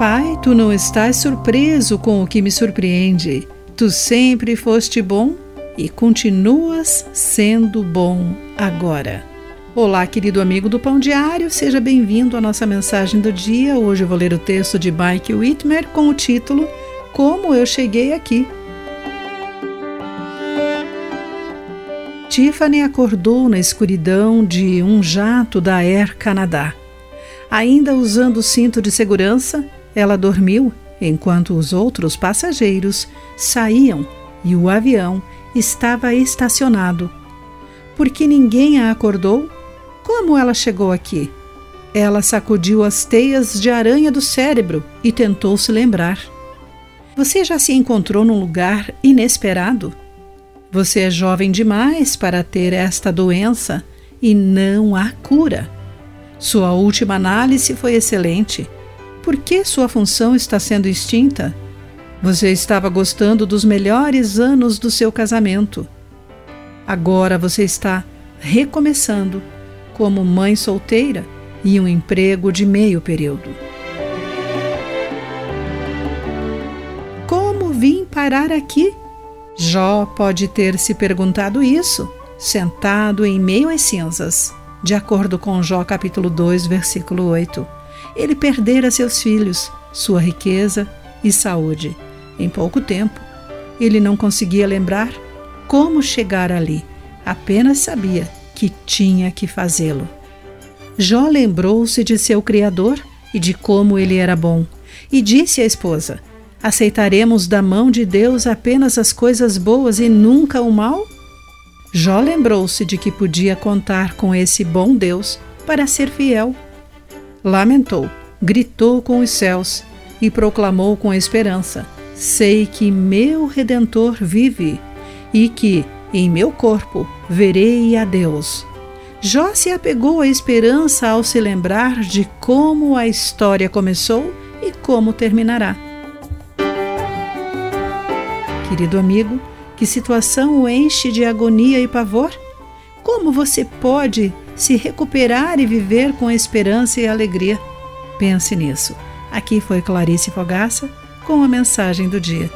Pai, tu não estás surpreso com o que me surpreende. Tu sempre foste bom e continuas sendo bom agora. Olá, querido amigo do Pão Diário, seja bem-vindo à nossa mensagem do dia. Hoje eu vou ler o texto de Mike Whitmer com o título Como Eu Cheguei Aqui. Tiffany acordou na escuridão de um jato da Air Canada. Ainda usando o cinto de segurança, ela dormiu enquanto os outros passageiros saíam e o avião estava estacionado. Por que ninguém a acordou? Como ela chegou aqui? Ela sacudiu as teias de aranha do cérebro e tentou se lembrar. Você já se encontrou num lugar inesperado? Você é jovem demais para ter esta doença e não há cura. Sua última análise foi excelente. Por que sua função está sendo extinta? Você estava gostando dos melhores anos do seu casamento. Agora você está recomeçando como mãe solteira e um emprego de meio período. Como vim parar aqui? Jó pode ter se perguntado isso, sentado em meio às cinzas. De acordo com Jó capítulo 2, versículo 8, ele perdera seus filhos, sua riqueza e saúde. Em pouco tempo, ele não conseguia lembrar como chegar ali, apenas sabia que tinha que fazê-lo. Jó lembrou-se de seu Criador e de como ele era bom, e disse à esposa: Aceitaremos da mão de Deus apenas as coisas boas e nunca o mal? Jó lembrou-se de que podia contar com esse bom Deus para ser fiel. Lamentou, gritou com os céus e proclamou com esperança: Sei que meu redentor vive e que, em meu corpo, verei a Deus. Jó se apegou à esperança ao se lembrar de como a história começou e como terminará. Querido amigo, que situação o enche de agonia e pavor? Como você pode se recuperar e viver com esperança e alegria? Pense nisso. Aqui foi Clarice Fogaça com a mensagem do dia.